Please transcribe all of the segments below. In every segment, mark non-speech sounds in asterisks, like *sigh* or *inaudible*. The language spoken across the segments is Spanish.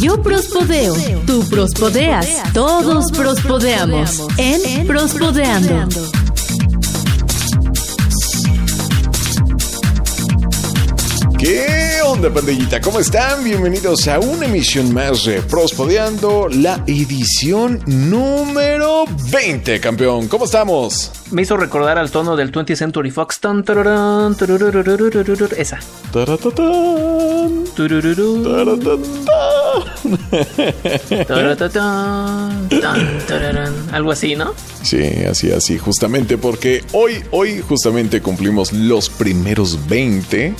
Yo prospodeo, tú prospodeas, todos prospodeamos en Prospodeando. ¿Qué onda, pandillita? ¿Cómo están? Bienvenidos a una emisión más de Prospodeando, la edición número 20, campeón. ¿Cómo estamos? me hizo recordar al tono del 20th Century Fox. Tan, tararán, esa. Taratatán, taratatán, Algo así, ¿no? Sí, así, así, justamente porque hoy, hoy justamente cumplimos los primeros 20,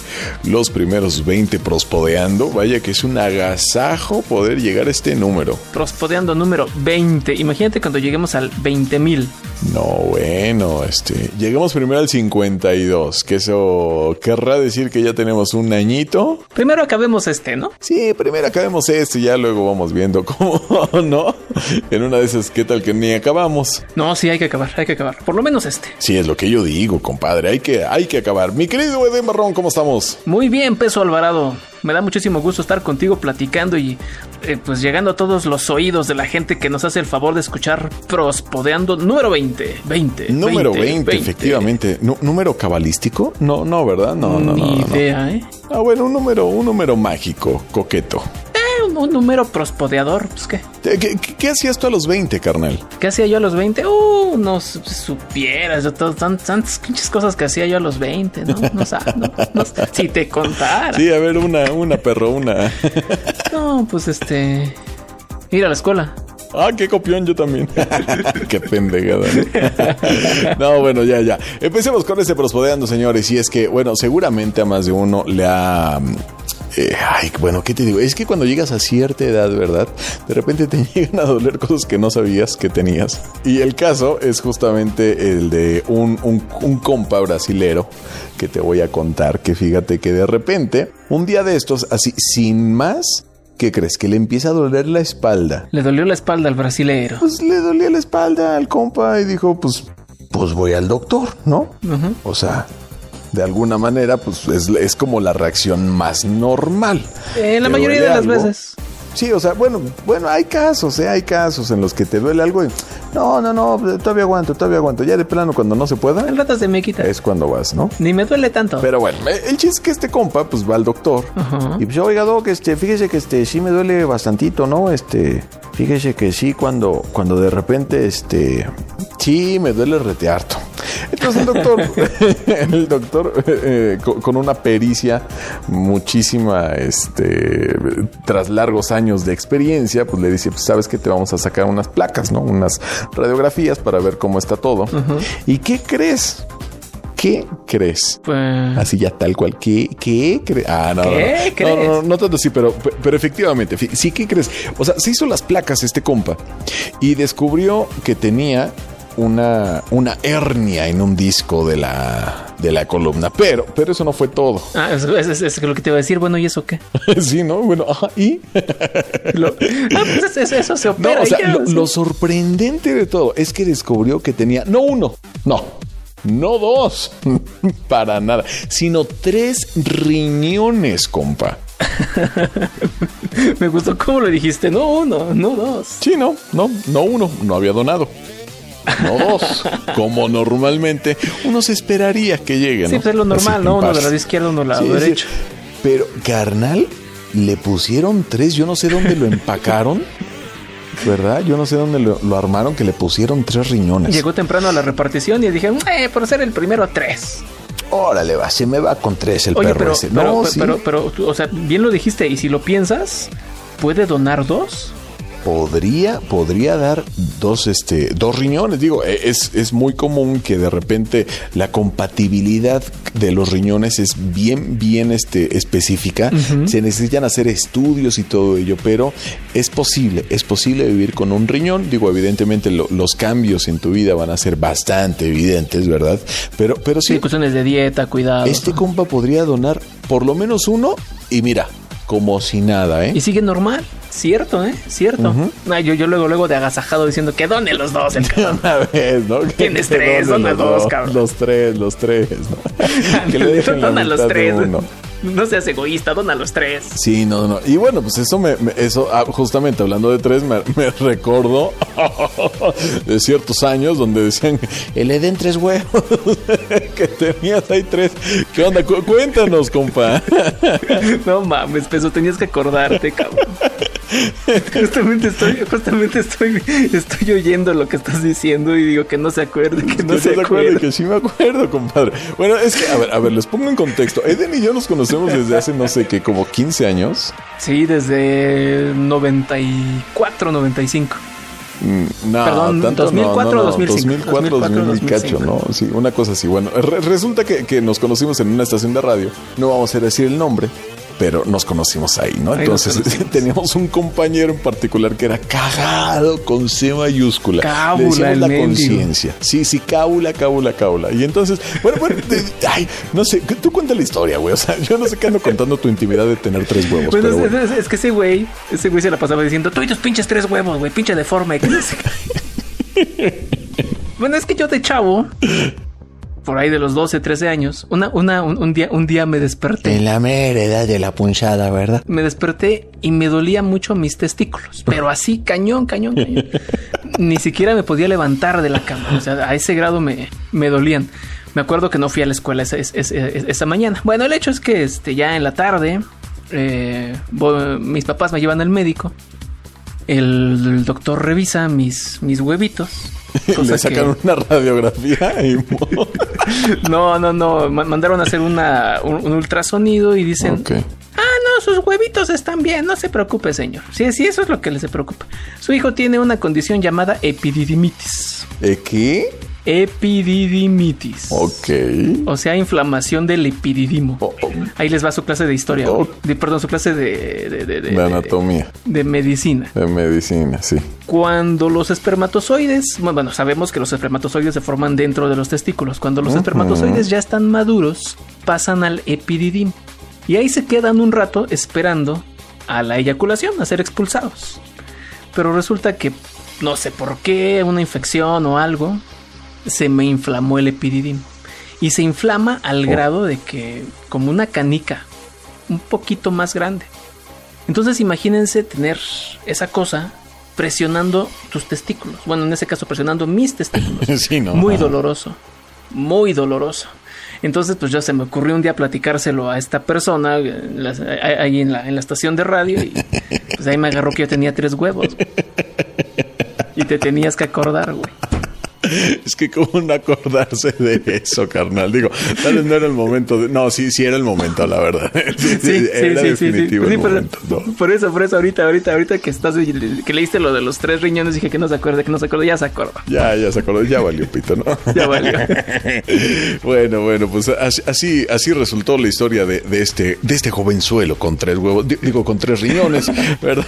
los primeros 20 prospodeando. Vaya que es un agasajo poder llegar a este número. Prospodeando número 20. Imagínate cuando lleguemos al 20 mil. No, bueno, este, llegamos primero al 52, que eso querrá decir que ya tenemos un añito. Primero acabemos este, ¿no? Sí, primero acabemos esto y ya luego vamos viendo *laughs* cómo, ¿no? En una de esas, ¿qué tal que ni acabamos? No, sí, hay que acabar, hay que acabar. Por lo menos este. Sí, es lo que yo digo, compadre, hay que, hay que acabar. Mi querido Eden Barrón, ¿cómo estamos? Muy bien, Peso Alvarado. Me da muchísimo gusto estar contigo platicando y eh, pues llegando a todos los oídos de la gente que nos hace el favor de escuchar Prospodeando número 20. 20. Número 20, efectivamente. ¿Número cabalístico? No, no, ¿verdad? No, no, no. Ni no, no. idea, ¿eh? Ah, bueno, un número, un número mágico, coqueto. Un, número prospodeador, pues qué. ¿Qué, qué- qué hacías tú a los 20, carnal? ¿Qué hacía yo a los 20? Uh, no su- supieras todo, tan- tantas pinches cosas que hacía yo a los 20, ¿no? No, no- si te contara. Sí, a ver, una, una perro, una. *laughs* No, pues este. Ir a la escuela. Ah, qué copión, yo también. *laughs* qué pendejada. ¿no? *laughs* No, bueno, ya, ya. Empecemos con este prospodeando, señores. Y es que, bueno, seguramente a más de uno le ha. Eh, ay, bueno, ¿qué te digo? Es que cuando llegas a cierta edad, ¿verdad? De repente te *laughs* llegan a doler cosas que no sabías que tenías. Y el caso es justamente el de un, un, un compa brasilero que te voy a contar. Que fíjate que de repente, un día de estos, así, sin más, ¿qué crees? Que le empieza a doler la espalda. Le dolió la espalda al brasilero. Pues le dolía la espalda al compa y dijo, pues, pues voy al doctor, ¿no? O sea, de alguna manera, pues es, es como la reacción más normal. Eh, la ¿Te mayoría de las algo? veces. Sí, o sea, bueno, bueno, hay casos, ¿eh? Hay casos en los que te duele algo y, no, no, no, todavía aguanto, todavía aguanto. Ya de plano, cuando no se pueda, El rato se me quita. es cuando vas, ¿no? Ni me duele tanto. Pero bueno, el chiste es que este compa, pues va al doctor. Ajá. Y pues, oiga, Doc, este, fíjese que este sí me duele bastantito, ¿no? Este, fíjese que sí, cuando, cuando de repente, este, sí me duele rete harto. Entonces el doctor, *laughs* el doctor, eh, con, con una pericia muchísima, este, tras largos años de experiencia, pues le dice, pues sabes que te vamos a sacar unas placas, ¿no? Unas radiografías para ver cómo está todo. ¿Y qué crees? ¿Qué crees? Pues. Así ya tal cual. ¿Qué, qué crees? Ah, no, ¿Qué no, no, no, crees? no, no tanto así, pero, pero efectivamente, sí, ¿qué crees? O sea, se hizo las placas este compa y descubrió que tenía una, una hernia en un disco de la, de la columna. Pero, pero eso no fue todo. Ah, es, lo que te iba a decir. Bueno, ¿y eso qué? *laughs* sí, ¿no? Bueno, ajá, y... *laughs* Lo- ah, pues es- es- eso se No, opera. o sea, ya, lo, sí. lo sorprendente de todo es que descubrió que tenía, no uno, no, no dos, *laughs* para nada, sino tres riñones, compa. Me gustó cómo lo dijiste. No uno, no dos. Sí, no, no, no uno, no había donado. No dos, como normalmente uno se esperaría que llegue, ¿no? Sí, pues es lo normal, ¿no? Uno paz. del lado izquierdo, uno del lado Sí, sí. derecho. Pero, carnal, le pusieron tres, yo no sé dónde lo empacaron, ¿verdad? Yo no sé dónde lo, lo armaron, que le pusieron tres riñones. Llegó temprano a la repartición y dije, eh, por ser el primero, tres. Órale, va, se me va con tres el Oye, perro pero, ese. pero, no, pero, sí, pero, pero, o sea, bien lo dijiste, y si lo piensas, ¿puede donar dos? Podría, podría dar dos, este, dos riñones. Digo, e- es, es muy común que de repente la compatibilidad de los riñones es bien, bien este, específica. Se necesitan hacer estudios y todo ello, pero es posible, es posible vivir con un riñón. Digo, evidentemente lo- los cambios en tu vida van a ser bastante evidentes, ¿verdad? Pero, pero sí, Sí, cuestiones de dieta, cuidado. este compa podría donar por lo menos uno y mira, como si nada, ¿eh? Y sigue normal. Cierto, ¿eh? Cierto. Ah, yo, yo luego, luego de agasajado diciendo que done los dos. El. *laughs* Una vez, ¿no? *laughs* Tienes tres, dona los dos, cabrón. Los tres, los tres, ¿no? *laughs* que le dona los tres. uno. No seas egoísta, dona los tres. Sí, no, no. Y bueno, pues eso me, me- eso, ah, justamente hablando de tres, me, me recordó de ciertos años donde decían, "Eh, le den tres huevos, que tenías ahí tres. ¿Qué onda? Cu- cuéntanos, compa. No mames, peso, tenías que acordarte, cabrón. *laughs* Justamente estoy, justamente estoy, estoy oyendo lo que estás diciendo y digo que no se acuerde, que no Que se acuerde, acuerde. que sí me acuerdo, compadre. Bueno, es que, a ver, a ver, les pongo en contexto. Eden y yo nos conocemos desde hace, no sé qué, como 15 años. Sí, desde 94, 95. Mm, No, Perdón, tanto 2004 no, no, no, 2005. 2004, 2000 y cacho, 2005. ¿no? Sí, una cosa así. Bueno, re- resulta que, que nos conocimos en una estación de radio. No vamos a decir el nombre, pero nos conocimos ahí, ¿no? Ahí Entonces *laughs* teníamos un compañero en particular que era cagado con C mayúscula. Cábula, el la conciencia. Sí, sí, cábula, cábula, cábula. Y entonces, bueno, bueno, de- ay, no sé, tú cuenta la historia, güey. O sea, yo no sé qué ando contando tu intimidad de tener tres huevos. Pero es, bueno. es- es que ese güey, ese güey se la pasaba diciendo, tú y tus pinches tres huevos, güey, pinche deforme. que no sé qué". bueno, es que yo de chavo, por ahí de los 12, 13 años, una, una, un, un día, un día me desperté. la mera edad de la punchada, ¿verdad? Me desperté y me dolía mucho mis testículos, pero así cañón, cañón, cañón. Ni siquiera me podía levantar de la cama, o sea, a ese grado me, me dolían. Me acuerdo que no fui a la escuela esa, esa- esa- esa mañana. Bueno, el hecho es que este, ya en la tarde eh, voy- mis papás me llevan al médico. El, doctor revisa mis, mis huevitos. *laughs* Le sacan que- una radiografía y... *laughs* no, no, no. ma- Mandaron a hacer una, un, un ultrasonido y dicen: Ok. Ah, no, sus huevitos están bien, no se preocupe, señor. Sí, sí, eso es lo que le se preocupa. Su hijo tiene una condición llamada epididimitis. ¿Eh, ¿Qué? Epididimitis. Ok. O sea, inflamación del epididimo. Oh, oh. Ahí les va su clase de historia. Oh. De- perdón, su clase de, de, de- de- De anatomía, de medicina. de medicina, sí. Cuando los espermatozoides, bueno, sabemos que los espermatozoides se forman dentro de los testículos. Cuando los espermatozoides ya están maduros, pasan al epididimo. Y ahí se quedan un rato esperando a la eyaculación, a ser expulsados. Pero resulta que, no sé por qué, una infección o algo, se me inflamó el epididimo. Y se inflama al Oh. grado de que, como una canica, un poquito más grande. Entonces imagínense tener esa cosa presionando tus testículos. Bueno, en ese caso presionando mis testículos. *laughs* Sí, ¿no? Muy Ajá. doloroso. Muy doloroso. Entonces, pues ya se me ocurrió un día platicárselo a esta persona eh, las- ahí en la, en la estación de radio y pues ahí me agarró que yo tenía tres huevos. Y te tenías que acordar, güey. Es que cómo no acordarse de eso, carnal. Digo, tal vez no era el momento de... No, sí, sí era el momento, la verdad. Sí, sí, era definitivo Sí, el por, momento. ¿no? por eso, por eso, ahorita, ahorita, ahorita que estás, que leíste lo de los tres riñones, dije que no se acuerda, que no se acuerda, ya se acuerda. Ya, ya se acordó, ya valió pito, ¿no? *laughs* Ya valió. *laughs* bueno, bueno, pues así, así, resultó la historia de, de este, de este jovenzuelo con tres huevos, di- digo, con tres riñones, *laughs* ¿verdad?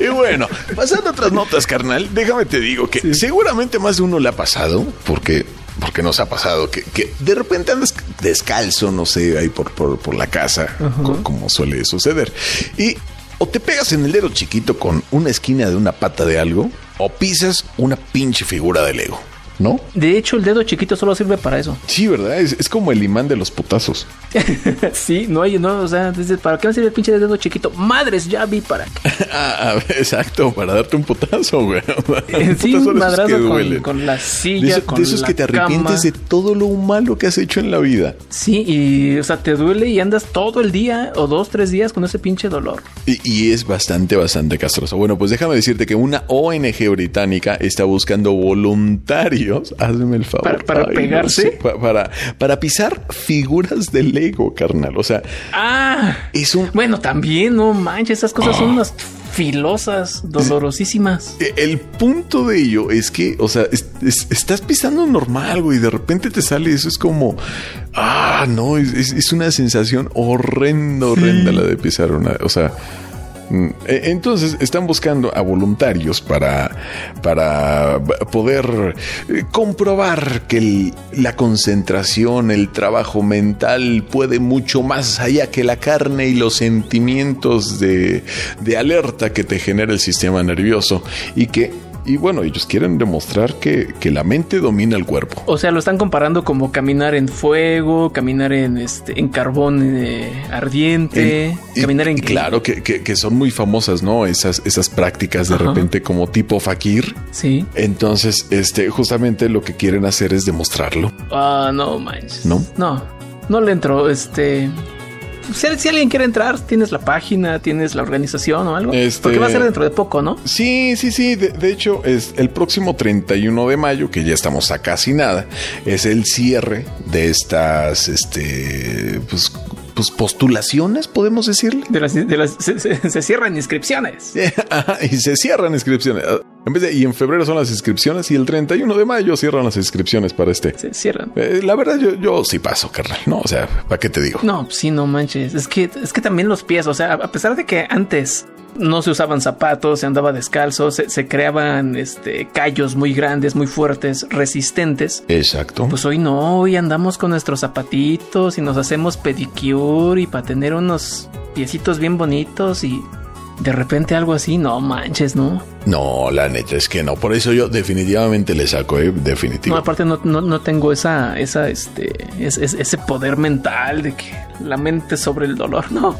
y bueno, pasando a otras notas, carnal, déjame te digo que seguramente más de uno le ha pasado, porque porque nos ha pasado que, que de repente andas descalzo, no sé, ahí por, por, por la casa, co- como suele suceder. Y o te pegas en el dedo chiquito con una esquina de una pata de algo, o pisas una pinche figura de Lego, ¿no? De hecho, el dedo chiquito solo sirve para eso. Sí, ¿verdad? Es, es como el imán de los putazos. *laughs* sí, no hay, no, o sea, ¿para qué me sirve el pinche dedo chiquito? Madres, ya vi para qué. *laughs* Ah, ah, exacto, para darte un putazo, güey. *laughs* Sí, un de esos que madrazo con, la De, silla, eso- con de esos la que te arrepientes cama. de todo lo malo que has hecho en la vida. Sí, y, o sea, te duele y andas todo el día o dos, tres días con ese pinche dolor. Y, y es bastante, bastante castroso. Bueno, pues déjame decirte que una ONG británica está buscando voluntarios. Hazme el favor. ¿Para- pegarse? sé, para, para pisar figuras de Lego, carnal. O sea, Ah, es un bueno, también, no manches, esas cosas son unas filosas, dolorosísimas. El punto de ello es que, o sea, es- es- estás pisando normal, güey, y de repente te sale eso, es como, ah, no, es, una sensación horrenda, horrenda la de pisar una, o sea, Entonces están buscando a voluntarios para, para poder eh, comprobar que la concentración, el trabajo mental puede mucho más allá que la carne y los sentimientos de alerta que te genera el sistema nervioso y que, y bueno, ellos quieren demostrar que, que la mente domina el cuerpo. O sea, lo están comparando como caminar en fuego, caminar en este, en carbón eh, ardiente, Y- caminar en claro que, que- que son muy famosas, ¿no? Esas, esas prácticas de Ajá. repente como tipo fakir. Sí. Entonces, este, justamente lo que quieren hacer es demostrarlo. Ah, no manches. ¿No? No, no le entro. Este. Si, si alguien quiere entrar, tienes la página, tienes la organización o algo. Este- Porque va a ser dentro de poco, ¿no? Sí, sí, sí. De, de hecho, es el próximo 31 de mayo, que ya estamos a casi nada, es el cierre de estas, este, pues, pues postulaciones, podemos decirle. De las, de las- se, se- se cierran inscripciones. *laughs* Ajá, y se cierran inscripciones. En vez de, y en febrero son las inscripciones y el 31 de mayo cierran las inscripciones para este. Se cierran. Eh, la verdad, yo, yo sí paso, carnal. No, o sea, ¿para qué te digo? No, sí, no manches. Es que, es que también los pies, o sea, a pesar de que antes no se usaban zapatos, se andaba descalzo, se, se creaban este, callos muy grandes, muy fuertes, resistentes. Exacto. Pues hoy no, hoy andamos con nuestros zapatitos y nos hacemos pedicure y para tener unos piecitos bien bonitos y de repente algo así, no manches, ¿no? No, la neta es que no. Por eso yo definitivamente le saco, ¿eh? Definitivo. No, aparte no, no, no tengo esa, esa, este, es- es- ese poder mental de que la mente sobre el dolor, *laughs* no.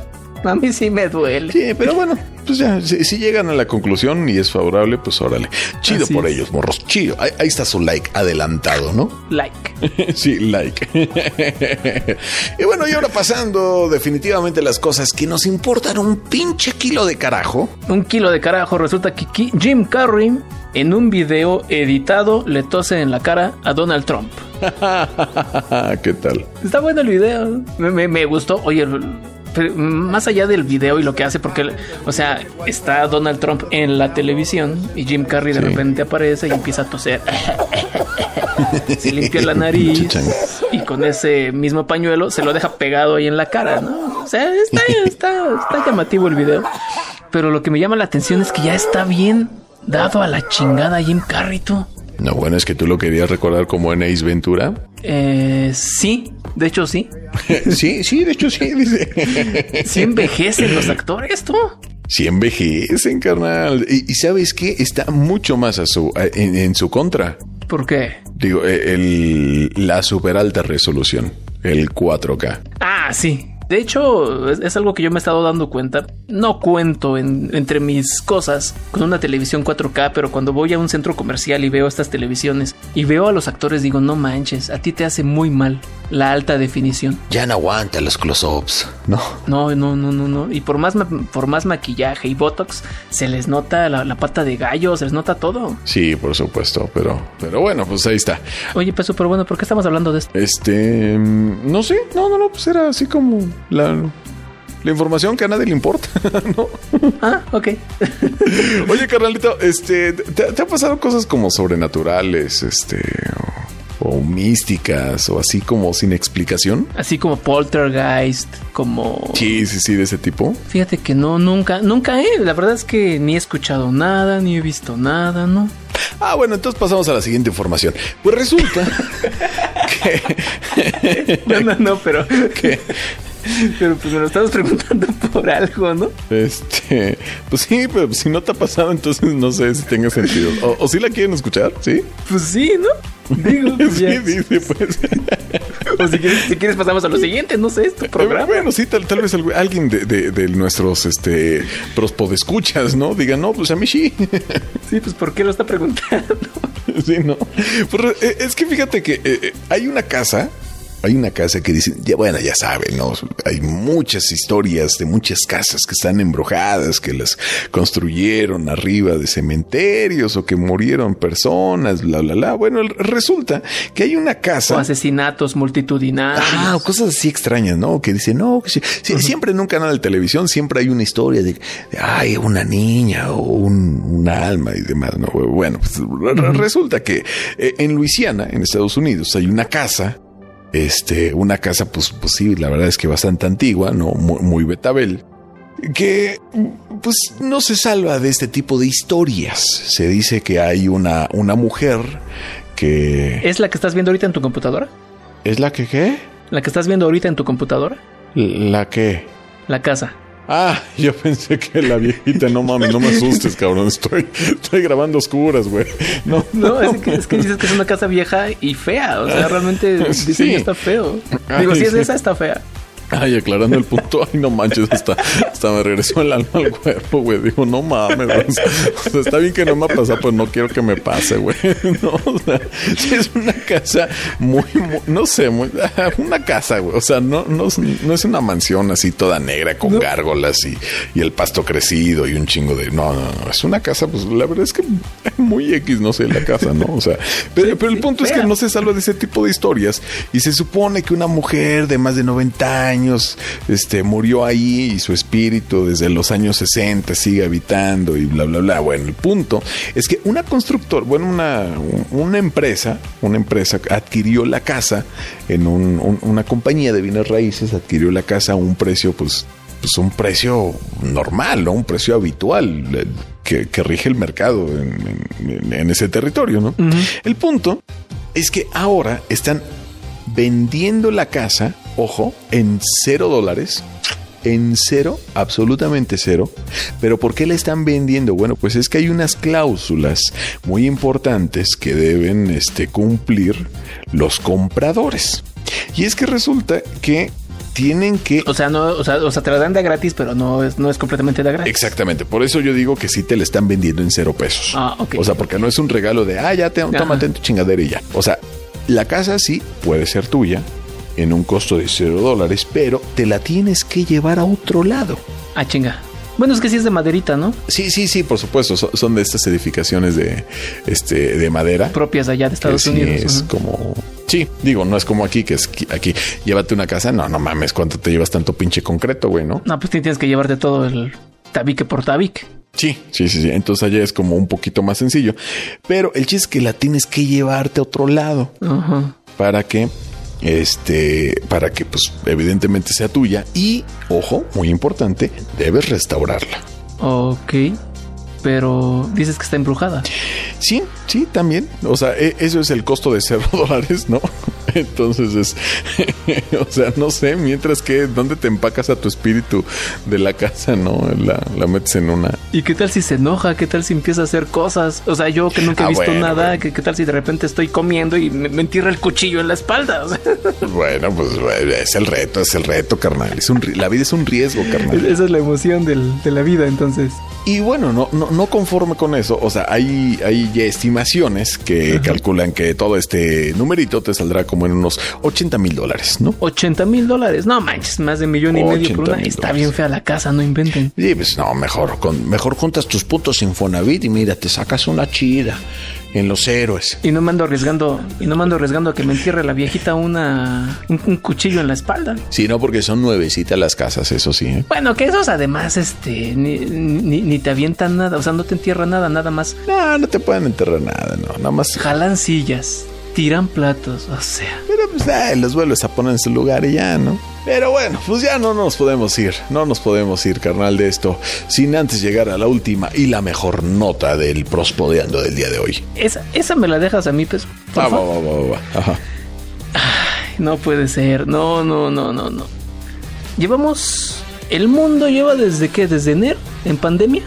A mí sí me duele. Sí, pero bueno, pues ya, si, si llegan a la conclusión y es favorable, pues órale. Chido Así por es. ellos, morros. Chido. Ahí, ahí está su like adelantado, ¿no? Like. *laughs* sí, like. *laughs* y bueno, y ahora pasando definitivamente las cosas que nos importan un pinche kilo de carajo. Un kilo de carajo. Resulta que Jim Carrey en un video editado le tose en la cara a Donald Trump. *laughs* ¿Qué tal? Está bueno el video. Me, me- me gustó. Oye, más allá del video y lo que hace, porque, o sea, está Donald Trump en la televisión y Jim Carrey de Sí. repente aparece y empieza a toser. *laughs* se limpia la nariz Chichang. y con ese mismo pañuelo se lo deja pegado ahí en la cara, ¿no? O sea, está, está, está llamativo el video. Pero lo que me llama la atención es que ya está bien dado a la chingada Jim Carrey, tú. No, bueno, es que tú lo querías recordar como en Ace Ventura. Eh, sí, de hecho sí. *laughs* sí, sí, de hecho sí, dice. *laughs* Sí envejecen los actores, tú. Sí envejecen, carnal. Y, y sabes qué? Está mucho más a su, en, en su contra. ¿Por qué? Digo, el, la super alta resolución, el 4K. Ah, sí. De hecho, es, es algo que yo me he estado dando cuenta. No cuento en- entre mis cosas con una televisión 4K, pero cuando voy a un centro comercial y veo estas televisiones y veo a los actores, digo, no manches, a ti te hace muy mal la alta definición. Ya no aguanta los close-ups, ¿no? No, no, no, no, no. Y por más, ma- por más maquillaje y botox, se les nota la, la pata de gallo, se les nota todo. Sí, por supuesto, pero, pero bueno, pues ahí está. Oye, pues súper bueno, ¿por qué estamos hablando de esto? Este, mm, no sé, no, no, no, pues era así como la, la información que a nadie le importa, *laughs* ¿no? Ah, ok. Oye, carnalito, este, ¿te, te ha pasado cosas como sobrenaturales, este, o, o místicas, o así como sin explicación? Así como poltergeist, como... Sí, sí, sí, de ese tipo. Fíjate que no, nunca, nunca, eh. La verdad es que ni he escuchado nada, ni he visto nada, ¿no? Ah, bueno, entonces pasamos a la siguiente información. Pues resulta *laughs* que, No, no, no, pero. *laughs* *laughs* Pero pues me lo estamos preguntando *laughs* por algo, ¿no? este, pues sí, pero si no te ha pasado, entonces no sé si tenga sentido. O, o si la quieren escuchar, ¿sí? Pues sí, ¿no? Digo, pues *laughs* Sí, ya. dice, pues. O si quieres, si quieres pasamos a lo siguiente, no sé, es tu programa. Bueno, sí, tal, tal vez algu- alguien de, de- de nuestros este, prospodescuchas, ¿no? Diga, no, pues a mí sí. Sí, pues ¿por qué lo está preguntando? sí, no. Pues, eh, es que fíjate que eh, eh, hay una casa. Hay una casa que dicen, ya bueno, ya saben, ¿no? Hay muchas historias de muchas casas que están embrujadas, que las construyeron arriba de cementerios o que murieron personas, bla, bla, bla. Bueno, resulta que hay una O casa. asesinatos multitudinarios. Ah, o cosas así extrañas, ¿no? Que dicen, no, que sí. Sí, siempre en un canal de televisión siempre hay una historia de, de, ay, una niña o un, un alma y demás, ¿no? Bueno, pues re- re- resulta que eh, en Luisiana, en Estados Unidos, hay una casa, este, una casa, pues, pues sí, la verdad es que bastante antigua, ¿no? Muy, muy betabel, que pues no se salva de este tipo de historias. Se dice que hay una, una mujer que... ¿Es la que estás viendo ahorita en tu computadora? ¿Es la que qué? ¿La que estás viendo ahorita en tu computadora? ¿La que La casa. Ah, *laughs* yo pensé que la viejita, no mames, no me asustes, cabrón. Estoy, estoy grabando oscuras, güey. No, *laughs* no, es que, es que, dices que es una casa vieja y fea. O sea, realmente *laughs* el diseño está feo. Digo, si es esa, está fea. Ay, aclarando el punto, ay, no manches, hasta, hasta me regresó el alma al cuerpo, güey. Digo, no mames, güey. O sea, está bien que no me ha pasado, pues no quiero que me pase, güey. *laughs* No, o sea, es una casa muy, muy no sé, muy, *laughs* una casa, güey. O sea, no, no, no, es una mansión así toda negra con gárgolas y, y, el pasto crecido y un chingo de. No, no, no. Es una casa, pues la verdad es que *laughs* muy X, no sé, la casa, ¿no? O sea, pero, pero el punto es que no se salva de ese tipo de historias y se supone que una mujer de más de 90 años años este, murió ahí y su espíritu desde los años 60 sigue habitando y bla, bla, bla. Bueno, el punto es que una constructora, bueno, una, una empresa, una empresa adquirió la casa en un, un, una compañía de bienes raíces, adquirió la casa a un precio, pues, pues un precio normal, ¿no? Un precio habitual. Que, que, rige el mercado en, en, en ese territorio, ¿no? Uh -huh. El punto es que ahora están vendiendo la casa, ojo, en cero dólares. En cero, absolutamente cero. Pero ¿por qué la están vendiendo? Bueno, pues es que hay unas cláusulas muy importantes que deben este, cumplir los compradores. Y es que resulta que tienen que. O sea, no, o sea, o sea, te la dan de gratis, pero no es, no es completamente de gratis. Exactamente. Por eso yo digo que sí te la están vendiendo en cero pesos. Ah, ok. O sea, porque no es un regalo de ah, ya te, tómate en tu chingadera y ya. O sea, la casa sí puede ser tuya en un costo de cero dólares, pero te la tienes que llevar a otro lado. Ah, chinga. Bueno, es que sí es de maderita, ¿no? Sí, sí, sí, por supuesto. Son, son de estas edificaciones de, este, de madera. Propias allá de Estados sí Unidos. Es uh -huh. como. Sí, digo, no es como aquí, que es aquí. Llévate una casa. No, no mames, ¿cuánto te llevas tanto pinche concreto, güey, no? No, pues tienes que llevarte todo el tabique por tabique. Sí, sí, sí, sí. Entonces allá es como un poquito más sencillo. Pero el chiste es que la tienes que llevarte a otro lado. Uh -huh. Para que este para que pues evidentemente sea tuya y ojo muy importante debes restaurarla. Ok pero dices que está embrujada. Sí sí también. O sea e eso es el costo de cero *laughs* dólares no entonces es *laughs* o sea no sé mientras que dónde te empacas a tu espíritu de la casa no la, la metes en una. Y qué tal si se enoja qué tal si empieza a hacer cosas o sea yo que nunca he Ah, visto bueno, nada bueno. ¿qué, qué tal si de repente estoy comiendo y me, me entierra el cuchillo en la espalda *laughs* O sea, bueno pues es el reto es el reto carnal. Es un, la vida es un riesgo carnal. esa es la emoción del, de la vida entonces. Y bueno, no, no, no conforme con eso, o sea, hay, hay ya estimaciones que Ajá. calculan que todo este numerito te saldrá como en unos 80 mil dólares, ¿no? 80 mil dólares. No manches más de millón y medio por 80 una está bien fea la casa no inventen. Y pues no, mejor, con, mejor juntas tus putos Infonavit y mira, te sacas una chida en los héroes. y no me ando arriesgando y no me ando arriesgando a que me entierre la viejita una un, un cuchillo en la espalda Sí, no, porque son nuevecitas las casas, eso sí. ¿eh? Bueno, que esos además, este, ni, ni, ni te avientan nada, o sea, no te entierran nada, nada más. No, no te pueden enterrar nada, no, nada más. Jalan sillas, tiran platos, o sea. Pero pues eh, los vuelves a poner en su lugar y ya, ¿no? Pero bueno, pues ya no nos podemos ir, no nos podemos ir, carnal, de esto, sin antes llegar a la última y la mejor nota del prospodeando del día de hoy. Esa, esa me la dejas a mí, pues. por Va, va, va, va, va. Ajá. No puede ser, no, no, no, no, no. Llevamos. El mundo lleva desde qué? ¿Desde enero? ¿En pandemia?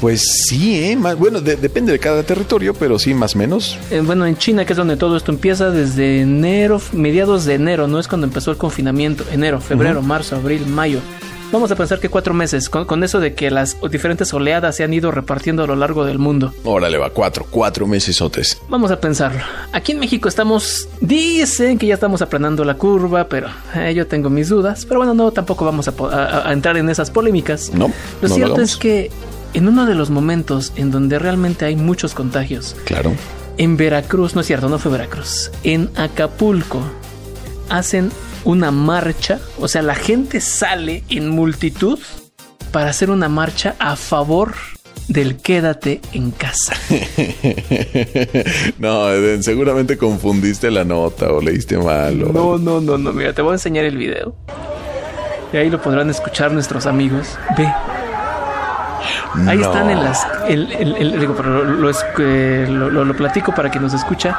Pues sí, ¿eh? Más- bueno, de- depende de cada territorio, pero sí, más o menos. Eh, bueno, en China, que es donde todo esto empieza, desde enero, mediados de enero, no es cuando empezó el confinamiento. Enero, febrero, marzo, abril, mayo. Vamos a pensar que cuatro meses, con, con eso de que las diferentes oleadas se han ido repartiendo a lo largo del mundo. Órale, va, cuatro, cuatro mesesotes. Vamos a pensarlo. Aquí en México estamos, dicen que ya estamos aplanando la curva, pero eh, yo tengo mis dudas. Pero bueno, no, tampoco vamos a, po- a- a entrar en esas polémicas. No, Lo no cierto es que en uno de los momentos en donde realmente hay muchos contagios, Claro. en Veracruz, no es cierto, no fue Veracruz, en Acapulco hacen una marcha, o sea, la gente sale en multitud para hacer una marcha a favor del quédate en casa. *laughs* no, Eden, seguramente confundiste la nota o leíste mal. o- No, no, no, no, mira, te voy a enseñar el video. Y ahí lo podrán escuchar nuestros amigos. Ve. Ahí No. están en las. el- el- el- digo, pero lo, es- lo- lo- lo platico para quien nos escucha.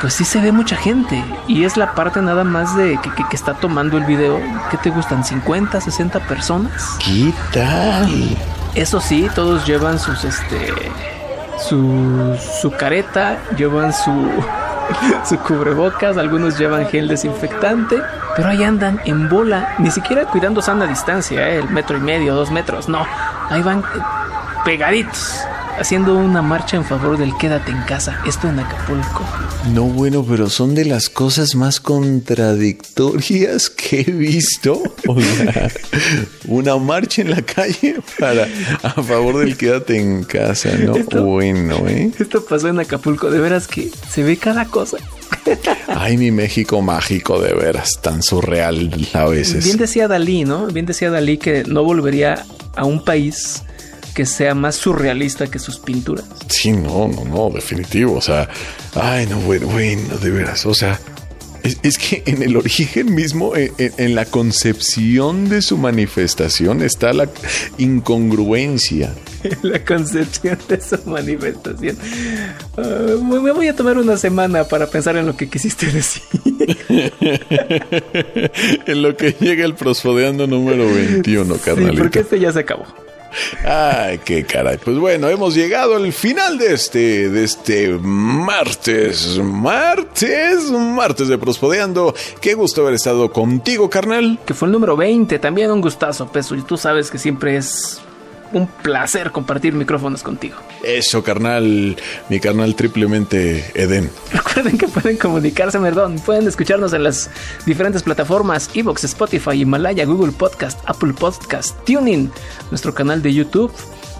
Pues sí se ve mucha gente. Y es la parte nada más de que, que- que está tomando el video. ¿Qué te gustan? ¿50, 60 personas? ¿Qué tal? Eso sí, todos llevan sus este. Su, su careta, llevan su, *laughs* su cubrebocas, algunos llevan gel desinfectante, pero ahí andan en bola, ni siquiera cuidando sana distancia, ¿eh? el metro y medio, dos metros, no, ahí van eh, pegaditos, haciendo una marcha en favor del quédate en casa, esto en Acapulco. No, bueno, pero son de las cosas más contradictorias que he visto. *laughs* O sea, *laughs* una marcha en la calle para a favor del quédate en casa, ¿no? Esto- Bueno, ¿eh? Esto pasó en Acapulco, de veras que se ve cada cosa. *laughs* Ay, mi México mágico, de veras, tan surreal a veces. Bien decía Dalí, ¿no? Bien decía Dalí que no volvería a un país que sea más surrealista que sus pinturas. Sí, no, no, no, definitivo. O sea, ay, no, bueno, bueno, de veras. O sea, es, es que en el origen mismo, en, en- en la concepción de su manifestación, está la incongruencia. *laughs* la concepción de su manifestación. Ah, me voy a tomar una semana para pensar en lo que quisiste decir. *laughs* en lo que llega el prosfodeando número 21, Sí, carnalito. porque este ya se acabó. Ay, qué caray. Pues bueno, hemos llegado al final de este, de este martes, martes, martes de Prospodeando. Qué gusto haber estado contigo, carnal. Que fue el número 20, también un gustazo, Peso. Y tú sabes que siempre es un placer compartir micrófonos contigo. Eso, carnal, mi carnal triplemente Edén. *laughs* Recuerden que pueden comunicarse, perdón, pueden escucharnos en las diferentes plataformas, Evox, Spotify, Himalaya, Google Podcast, Apple Podcast, Tuning, nuestro canal de YouTube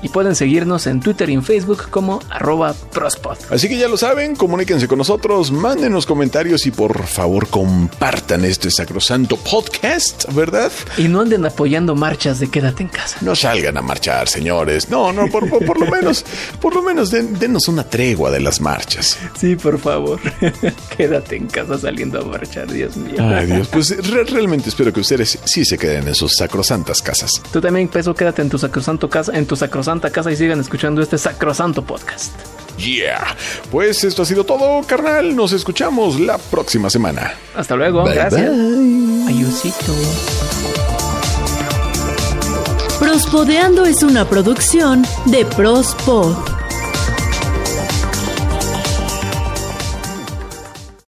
y pueden seguirnos en Twitter y en Facebook como arroba prospod. Así que ya lo saben, comuníquense con nosotros, mándenos comentarios y por favor compartan este sacrosanto podcast, ¿verdad? Y no anden apoyando marchas de quédate en casa. No salgan a marchar, señores. No, no, por, por- por lo menos, por lo menos den- denos una tregua de las marchas. Sí, por favor. *laughs* quédate en casa saliendo a marchar, Dios mío. Ay, Dios, pues re- realmente espero que ustedes sí se queden en sus sacrosantas casas. Tú también, Peso, quédate en tu sacrosanto casa, en tu sacrosanta casa y sigan escuchando este sacrosanto podcast. Yeah. Pues esto ha sido todo, carnal. Nos escuchamos la próxima semana. Hasta luego, Bye, gracias. bye. Ayusito. Prospodeando es una producción de Prospod.